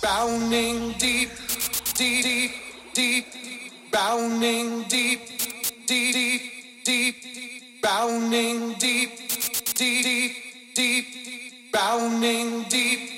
Bounding deep, deep, deep, deep, bounding deep, deep, deep, deep, bounding deep, deep, deep, deep, bounding deep, deep, deep.